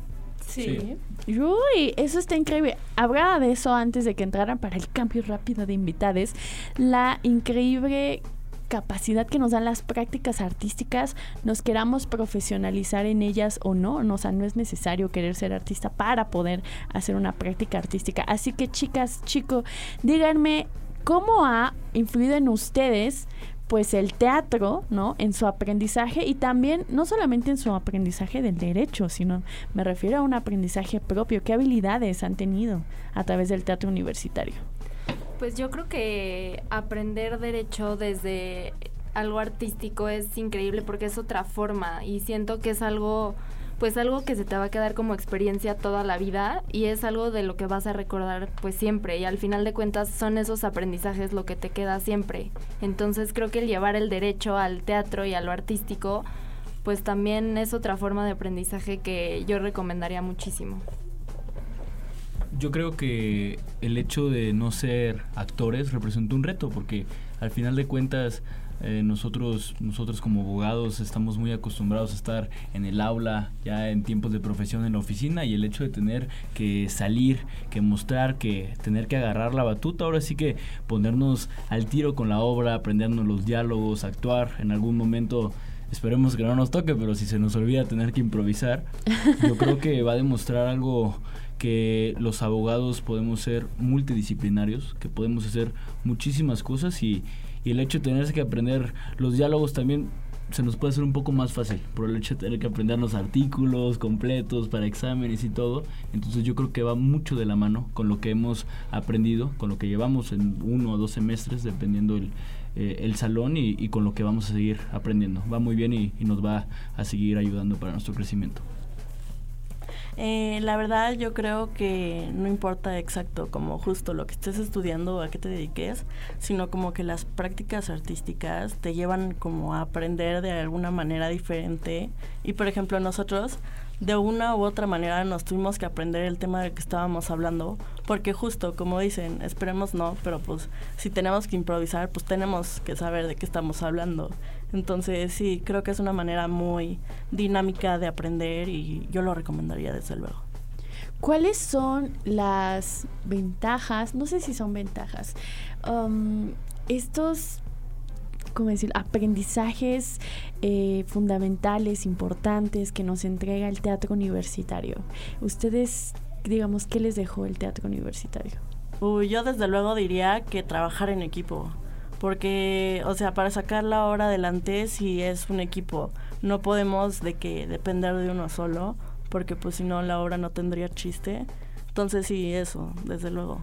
Sí. Uy, eso está increíble. Hablaba de eso antes de que entraran para el cambio rápido de invitades. La increíble capacidad que nos dan las prácticas artísticas, nos queramos profesionalizar en ellas o no, no, o sea, no es necesario querer ser artista para poder hacer una práctica artística. Así que chicas, chicos, díganme cómo ha influido en ustedes pues el teatro, ¿no? En su aprendizaje y también no solamente en su aprendizaje del derecho, sino me refiero a un aprendizaje propio. ¿Qué habilidades han tenido a través del teatro universitario? Pues yo creo que aprender derecho desde algo artístico es increíble porque es otra forma y siento que es algo pues algo que se te va a quedar como experiencia toda la vida y es algo de lo que vas a recordar pues siempre y al final de cuentas son esos aprendizajes lo que te queda siempre. Entonces creo que el llevar el derecho al teatro y a lo artístico pues también es otra forma de aprendizaje que yo recomendaría muchísimo. Yo creo que el hecho de no ser actores representa un reto porque al final de cuentas eh, nosotros, nosotros como abogados estamos muy acostumbrados a estar en el aula, ya en tiempos de profesión en la oficina y el hecho de tener que salir, que mostrar, que tener que agarrar la batuta, ahora sí que ponernos al tiro con la obra, aprendernos los diálogos, actuar en algún momento. Esperemos que no nos toque, pero si se nos olvida tener que improvisar, yo creo que va a demostrar algo que los abogados podemos ser multidisciplinarios, que podemos hacer muchísimas cosas y, y el hecho de tener que aprender los diálogos también se nos puede hacer un poco más fácil por el hecho de tener que aprender los artículos completos para exámenes y todo. Entonces yo creo que va mucho de la mano con lo que hemos aprendido, con lo que llevamos en uno o dos semestres, dependiendo el, eh, el salón y, y, con lo que vamos a seguir aprendiendo. Va muy bien y, y nos va a seguir ayudando para nuestro crecimiento. Eh, la verdad yo creo que no importa exacto como justo lo que estés estudiando o a qué te dediques, sino como que las prácticas artísticas te llevan como a aprender de alguna manera diferente. Y por ejemplo nosotros de una u otra manera nos tuvimos que aprender el tema del que estábamos hablando, porque justo como dicen, esperemos no, pero pues si tenemos que improvisar, pues tenemos que saber de qué estamos hablando. Entonces sí, creo que es una manera muy dinámica de aprender y yo lo recomendaría desde luego. ¿Cuáles son las ventajas? No sé si son ventajas. Um, estos como decir, aprendizajes eh, fundamentales, importantes que nos entrega el teatro universitario. Ustedes, digamos, ¿qué les dejó el teatro universitario? Uy, yo desde luego diría que trabajar en equipo, porque, o sea, para sacar la obra adelante si es un equipo, no podemos de que depender de uno solo, porque pues si no la obra no tendría chiste. Entonces sí, eso, desde luego.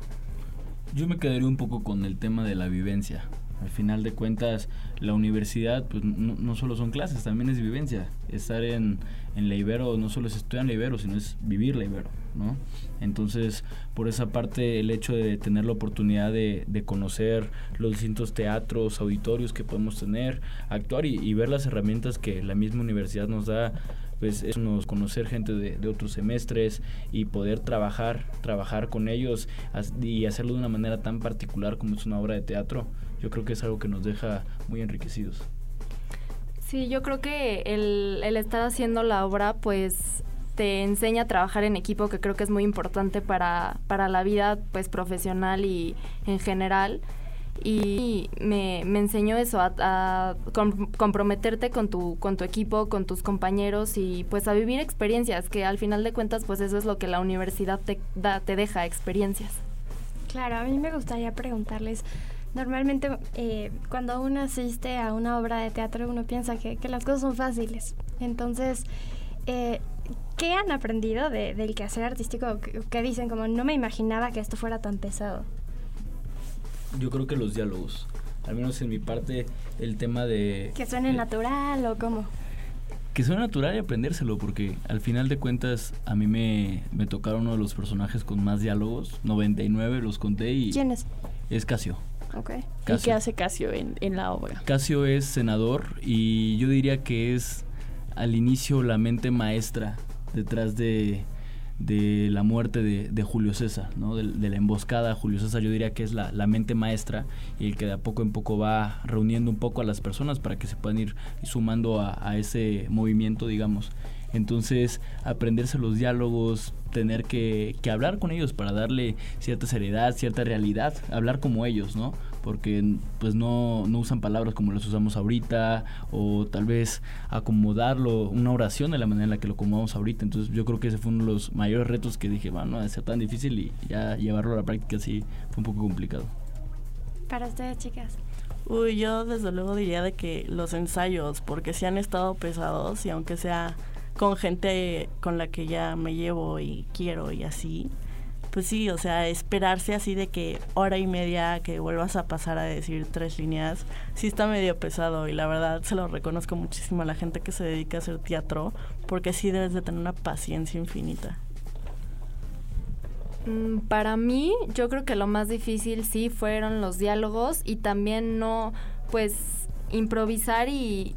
Yo me quedaría un poco con el tema de la vivencia. Al final de cuentas, la universidad pues, no, solo son clases, también es vivencia. Estar en, en la Ibero no solo es estudiar en la Ibero, sino es vivir la Ibero, ¿no? Entonces, por esa parte, el hecho de tener la oportunidad de, de conocer los distintos teatros, auditorios que podemos tener, actuar y, y ver las herramientas que la misma universidad nos da pues es nos conocer gente de, de, otros semestres y poder trabajar, trabajar con ellos y hacerlo de una manera tan particular como es una obra de teatro, yo creo que es algo que nos deja muy enriquecidos. Sí, yo creo que el, el estar haciendo la obra, pues te enseña a trabajar en equipo, que creo que es muy importante para, para la vida pues profesional y en general y me, me enseñó eso, a, a com comprometerte con tu, con tu equipo, con tus compañeros y pues a vivir experiencias, que al final de cuentas pues eso es lo que la universidad te, da, te deja, experiencias. Claro, a mí me gustaría preguntarles, normalmente eh, cuando uno asiste a una obra de teatro uno piensa que, que las cosas son fáciles, entonces... Eh, ¿Qué han aprendido de, del quehacer artístico que, que dicen como no me imaginaba que esto fuera tan pesado? yo creo que los diálogos. Al menos en mi parte, el tema de... Que suene eh, natural o cómo. Que suene natural y aprendérselo, porque al final de cuentas a mí me, me tocaron uno de los personajes con más diálogos, 99 los conté y... ¿Quién es? Es Casio. Okay. Casio. ¿Y qué hace Casio en, en la obra? Casio es senador y yo diría que es al inicio la mente maestra detrás de, de la muerte de, de Julio César, ¿no? de, de, la emboscada Julio César, yo diría que es la, la, mente maestra y el que de a poco en poco va reuniendo un poco a las personas para que se puedan ir sumando a, a ese movimiento, digamos. Entonces, aprenderse los diálogos, tener que, que hablar con ellos para darle cierta seriedad, cierta realidad, hablar como ellos, ¿no? porque pues no, no usan palabras como las usamos ahorita o tal vez acomodarlo, una oración de la manera en la que lo acomodamos ahorita. Entonces yo creo que ese fue uno de los mayores retos que dije, bueno, a ser tan difícil y ya llevarlo a la práctica sí fue un poco complicado. Para ustedes, chicas. Uy, yo desde luego diría de que los ensayos, porque sí han estado pesados y aunque sea con gente con la que ya me llevo y quiero y así, pues sí, o sea, esperarse así de que hora y media que vuelvas a pasar a decir tres líneas, sí está medio pesado y la verdad se lo reconozco muchísimo a la gente que se dedica a hacer teatro, porque sí debes de tener una paciencia infinita. Mm, para mí, yo creo que lo más difícil sí fueron los diálogos y también no, pues, improvisar y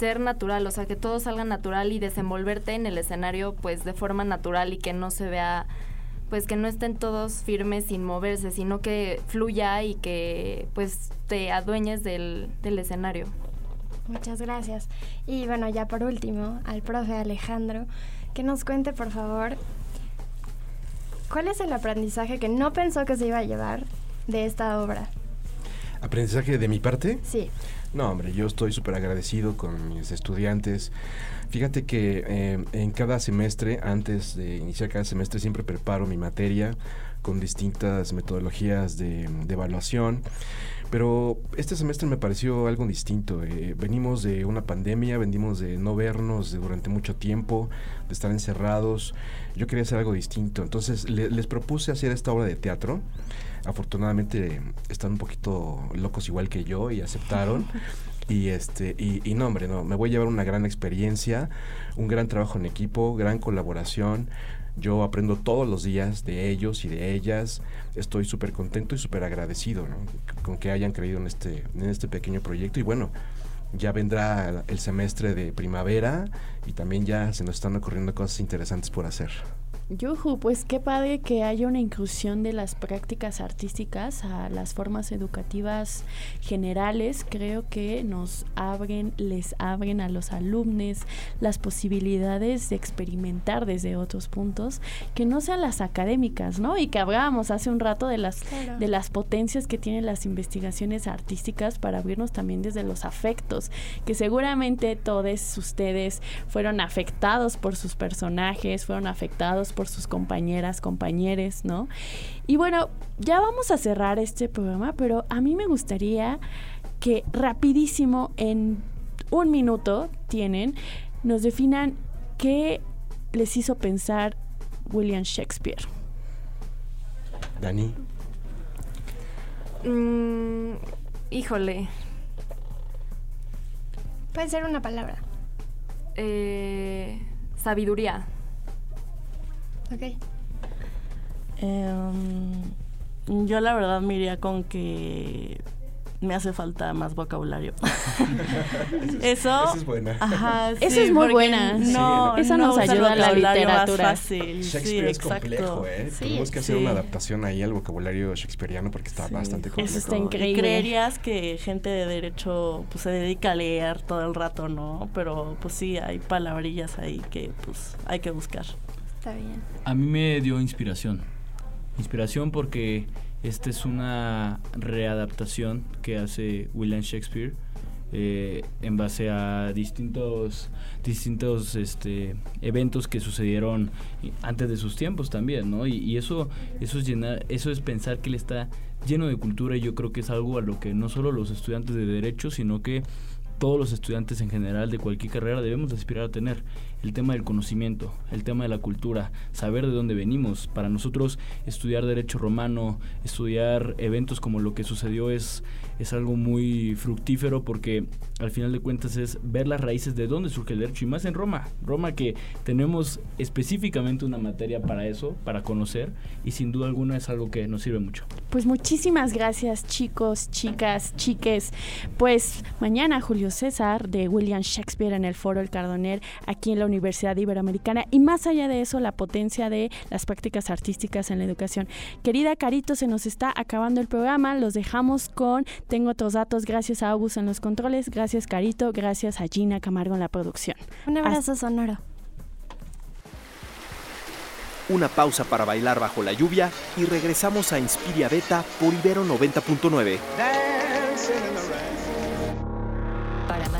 ser natural, o sea, que todo salga natural y desenvolverte en el escenario, pues, de forma natural y que no se vea pues que no estén todos firmes sin moverse, sino que fluya y que pues te adueñes del, del escenario. Muchas gracias. Y bueno, ya por último, al profe Alejandro, que nos cuente por favor cuál es el aprendizaje que no pensó que se iba a llevar de esta obra. ¿Aprendizaje de mi parte? Sí. No, hombre, yo estoy súper agradecido con mis estudiantes. Fíjate que eh, en cada semestre, antes de iniciar cada semestre, siempre preparo mi materia con distintas metodologías de, evaluación. Pero este semestre me pareció algo distinto. Eh, venimos de una pandemia, venimos de no vernos durante mucho tiempo, de estar encerrados. Yo quería hacer algo distinto. Entonces les propuse hacer esta obra de teatro. Afortunadamente están un poquito locos igual que yo y aceptaron. Y este, y, no, hombre, no, me voy a llevar una gran experiencia, un gran trabajo en equipo, gran colaboración. Yo aprendo todos los días de ellos y de ellas. Estoy súper contento y súper agradecido con que hayan creído en este, en este pequeño proyecto. Y bueno, ya vendrá el semestre de primavera y también ya se nos están ocurriendo cosas interesantes por hacer. Yuhu, pues qué padre que haya una inclusión de las prácticas artísticas a las formas educativas generales. Creo que nos abren, les abren a los alumnos las posibilidades de experimentar desde otros puntos que no sean las académicas, ¿no? Y que hablábamos hace un rato de las, de las potencias que tienen las investigaciones artísticas para abrirnos también desde los afectos, que seguramente todos ustedes fueron afectados por sus personajes, fueron afectados por por sus compañeras, compañeros, ¿no? Y bueno, ya vamos a cerrar este programa, pero a mí me gustaría que rapidísimo, en un minuto tienen, nos definan qué les hizo pensar William Shakespeare. Dani. Mm, híjole. Puede ser una palabra. Eh, sabiduría. Ok. Em, yo la verdad me iría con que me hace falta más vocabulario. <laughs> eso, eso es buena. Ajá, eso es muy buena. No, eso nos ayuda a la literatura. Fácil. Shakespeare es complejo, ¿eh? Tenemos que hacer una adaptación ahí al vocabulario shakespeariano porque está bastante complejo. Eso está increíble. creerías que gente de derecho pues se dedica a leer todo el rato, ¿no? Pero pues sí, hay palabrillas ahí que pues hay que buscar. A mí me dio inspiración. Inspiración porque esta es una readaptación que hace William Shakespeare eh, en base a distintos distintos este, eventos que sucedieron antes de sus tiempos también, ¿no? Y, eso eso es llenar eso es pensar que él está lleno de cultura y yo creo que es algo a lo que no solo los estudiantes de derecho, sino que todos los estudiantes en general de cualquier carrera debemos aspirar a tener el tema del conocimiento, el tema de la cultura, saber de dónde venimos. Para nosotros estudiar derecho romano, estudiar eventos como lo que sucedió es, es algo muy fructífero porque al final de cuentas es ver las raíces de dónde surge el derecho y más en Roma. Roma que tenemos específicamente una materia para eso, para conocer y sin duda alguna es algo que nos sirve mucho. Pues muchísimas gracias chicos, chicas, chiques. Pues mañana Julio César de William Shakespeare en el Foro El Cardoner aquí en la Universidad Iberoamericana y más allá de eso la potencia de las prácticas artísticas en la educación. Querida Carito, se nos está acabando el programa, los dejamos con Tengo otros datos, gracias a August en los controles, gracias Carito, gracias a Gina Camargo en la producción. Un abrazo sonoro. una pausa para bailar bajo la lluvia y regresamos a Inspiria Beta por Ibero 90.9. Para más